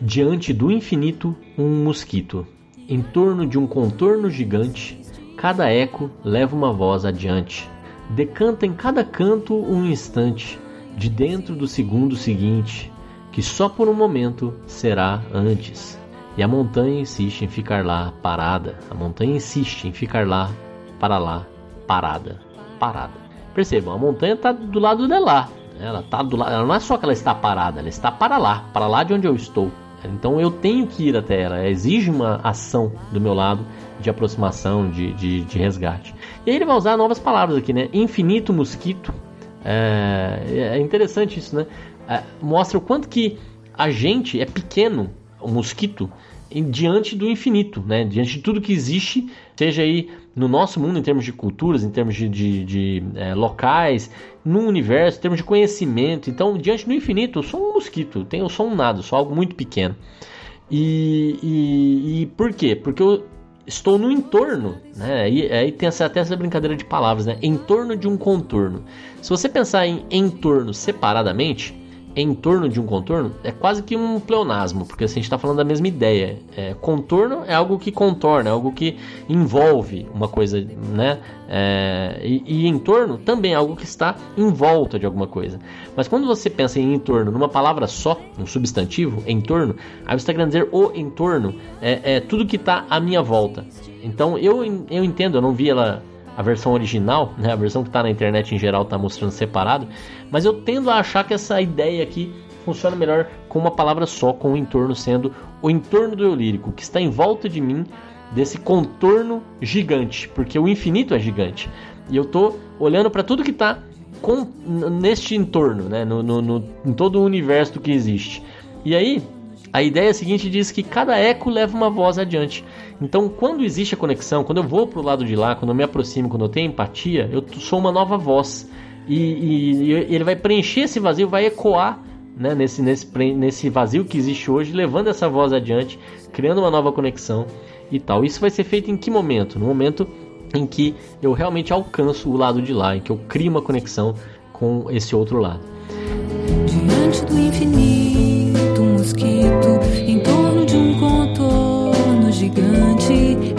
Diante do infinito, um mosquito. Em torno de um contorno gigante, cada eco leva uma voz adiante. Decanta em cada canto um instante, de dentro do segundo seguinte, que só por um momento será antes. E a montanha insiste em ficar lá parada. A montanha insiste em ficar lá, para lá, parada, parada. Percebam, a montanha está do lado de lá. Ela tá do lado. Ela não é só que ela está parada, ela está para lá, para lá de onde eu estou. Então eu tenho que ir até ela. Exige uma ação do meu lado de aproximação, de, de, de resgate. E aí ele vai usar novas palavras aqui, né? Infinito mosquito. É, é interessante isso, né? É, mostra o quanto que a gente é pequeno, o mosquito, diante do infinito, né? Diante de tudo que existe, seja aí no nosso mundo, em termos de culturas, em termos de, de, de é, locais, no universo, em termos de conhecimento. Então, diante do infinito, eu sou um mosquito, eu sou um nada, eu sou algo muito pequeno. E, e, e por quê? Porque eu estou no entorno, né? Aí tem essa, até essa brincadeira de palavras, né? Em torno de um contorno. Se você pensar em entorno separadamente, em torno de um contorno é quase que um pleonasmo, porque assim, a gente está falando da mesma ideia. É, contorno é algo que contorna, é algo que envolve uma coisa, né? É, e, e entorno também é algo que está em volta de alguma coisa. Mas quando você pensa em entorno numa palavra só, um substantivo, entorno, aí você está querendo dizer o entorno, é, é tudo que está à minha volta. Então eu, eu entendo, eu não vi ela a versão original, né, a versão que está na internet em geral está mostrando separado, mas eu tendo a achar que essa ideia aqui funciona melhor com uma palavra só, com o entorno sendo o entorno do eu lírico, que está em volta de mim desse contorno gigante, porque o infinito é gigante. E eu tô olhando para tudo que está neste entorno, né, no, no, no, em todo o universo que existe. E aí, a ideia seguinte diz que cada eco leva uma voz adiante. Então, quando existe a conexão, quando eu vou para o lado de lá, quando eu me aproximo, quando eu tenho empatia, eu sou uma nova voz. E, e, e ele vai preencher esse vazio, vai ecoar né, nesse, nesse, nesse vazio que existe hoje, levando essa voz adiante, criando uma nova conexão e tal. Isso vai ser feito em que momento? No momento em que eu realmente alcanço o lado de lá, em que eu crio uma conexão com esse outro lado. Diante do infinito, mosquito em torno de um contorno gigante.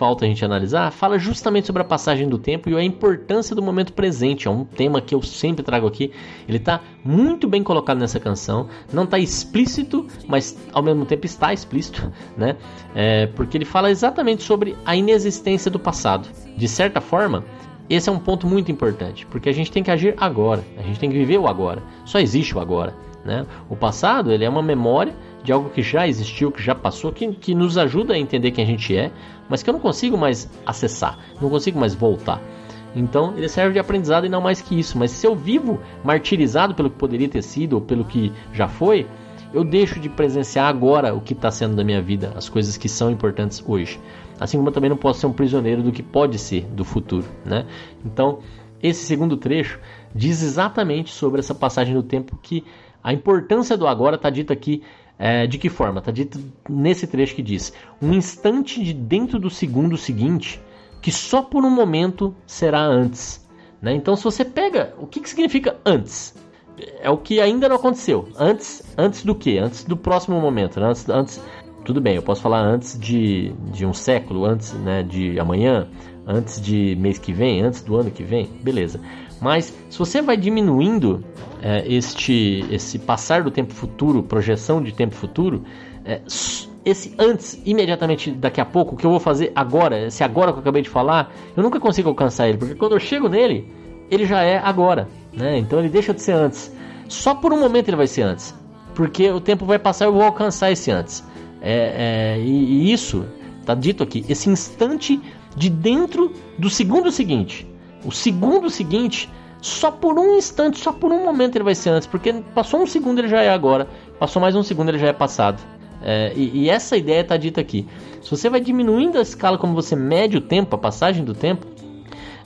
Falta a gente analisar fala justamente sobre a passagem do tempo e a importância do momento presente. É um tema que eu sempre trago aqui. Ele está muito bem colocado nessa canção. Não está explícito, mas ao mesmo tempo está explícito, né? É, porque ele fala exatamente sobre a inexistência do passado. De certa forma, esse é um ponto muito importante, porque a gente tem que agir agora, a gente tem que viver o agora. Só existe o agora. Né? O passado ele é uma memória de algo que já existiu, que já passou, que, que nos ajuda a entender quem a gente é, mas que eu não consigo mais acessar, não consigo mais voltar. Então ele serve de aprendizado e não mais que isso. Mas se eu vivo martirizado pelo que poderia ter sido ou pelo que já foi, eu deixo de presenciar agora o que está sendo da minha vida, as coisas que são importantes hoje. Assim como eu também não posso ser um prisioneiro do que pode ser do futuro, né? Então esse segundo trecho diz exatamente sobre essa passagem do tempo que a importância do agora está dita aqui é, de que forma? Está dito nesse trecho que diz: um instante de dentro do segundo seguinte, que só por um momento será antes. Né? Então, se você pega, o que, que significa antes? É o que ainda não aconteceu. Antes, antes do que? Antes do próximo momento. Né? Antes, antes, tudo bem, eu posso falar antes de, de um século, antes né, de amanhã, antes de mês que vem, antes do ano que vem, beleza. Mas se você vai diminuindo é, este esse passar do tempo futuro, projeção de tempo futuro, é, esse antes, imediatamente daqui a pouco, o que eu vou fazer agora, esse agora que eu acabei de falar, eu nunca consigo alcançar ele, porque quando eu chego nele, ele já é agora, né? Então ele deixa de ser antes. Só por um momento ele vai ser antes, porque o tempo vai passar e eu vou alcançar esse antes. É, é, e, e isso está dito aqui, esse instante de dentro do segundo seguinte. O segundo seguinte só por um instante, só por um momento ele vai ser antes, porque passou um segundo ele já é agora, passou mais um segundo ele já é passado. É, e, e, essa ideia está dita aqui. Se você vai diminuindo a escala como você mede o tempo, a passagem do tempo,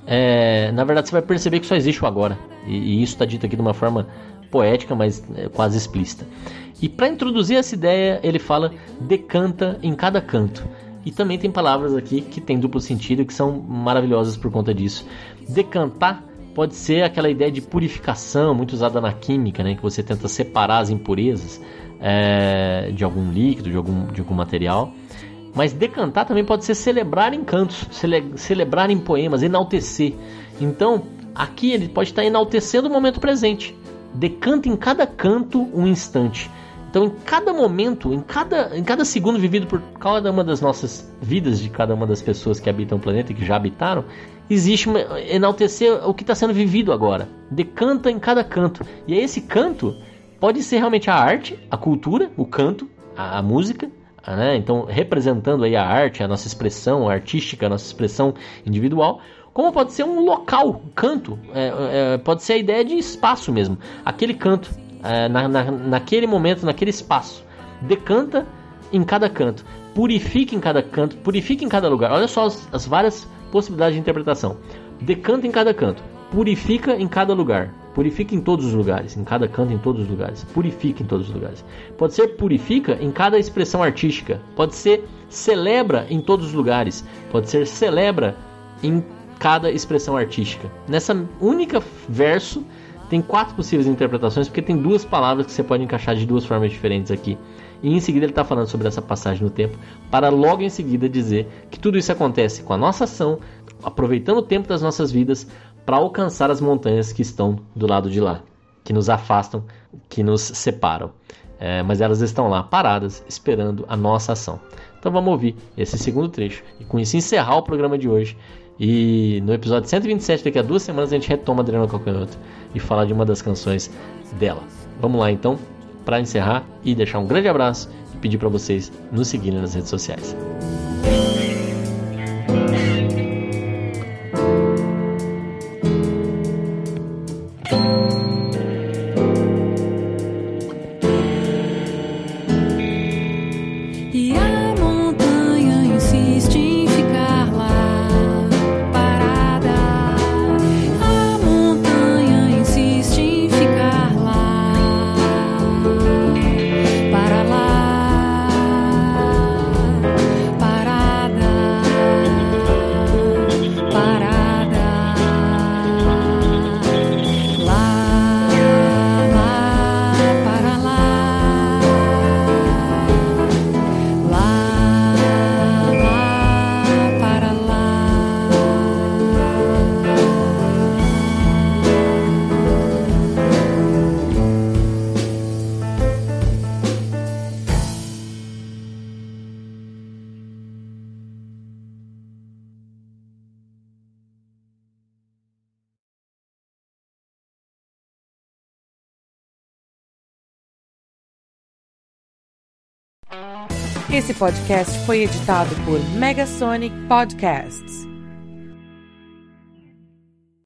é, na verdade você vai perceber que só existe o agora. E, e isso está dito aqui de uma forma poética, mas é, quase explícita. E para introduzir essa ideia, ele fala decanta em cada canto. E também tem palavras aqui que têm duplo sentido que são maravilhosas por conta disso. Decantar pode ser aquela ideia de purificação muito usada na química, né, que você tenta separar as impurezas é, de algum líquido, de algum, de algum material. Mas decantar também pode ser celebrar em cantos, cele, celebrar em poemas, enaltecer. Então, aqui ele pode estar enaltecendo o momento presente. Decanta em cada canto um instante. Então, em cada momento, em cada, em cada segundo vivido por cada uma das nossas vidas, de cada uma das pessoas que habitam o planeta e que já habitaram, existe uma, enaltecer o que está sendo vivido agora. Decanta em cada canto. E esse canto pode ser realmente a arte, a cultura, o canto, a, a música, né? então representando aí a arte, a nossa expressão artística, a nossa expressão individual, como pode ser um local, um canto, é, é, pode ser a ideia de espaço mesmo, aquele canto, é, na, na, naquele momento, naquele espaço, decanta em cada canto, purifica em cada canto, purifica em cada lugar. Olha só as, as várias possibilidade de interpretação. Decanta em cada canto, purifica em cada lugar, purifica em todos os lugares, em cada canto, em todos os lugares, purifica em todos os lugares. Pode ser purifica em cada expressão artística, pode ser celebra em todos os lugares, pode ser celebra em cada expressão artística. Nessa única verso tem quatro possíveis interpretações, porque tem duas palavras que você pode encaixar de duas formas diferentes aqui. E em seguida ele está falando sobre essa passagem no tempo, para logo em seguida dizer que tudo isso acontece com a nossa ação, aproveitando o tempo das nossas vidas para alcançar as montanhas que estão do lado de lá, que nos afastam, que nos separam. É, mas elas estão lá paradas, esperando a nossa ação. Então vamos ouvir esse segundo trecho e com isso encerrar o programa de hoje. E no episódio 127, daqui a duas semanas, a gente retoma Adriana Calcanhoto e falar de uma das canções dela. Vamos lá então para encerrar e deixar um grande abraço e pedir para vocês nos seguirem nas redes sociais. Esse podcast foi editado por Megasonic Podcasts.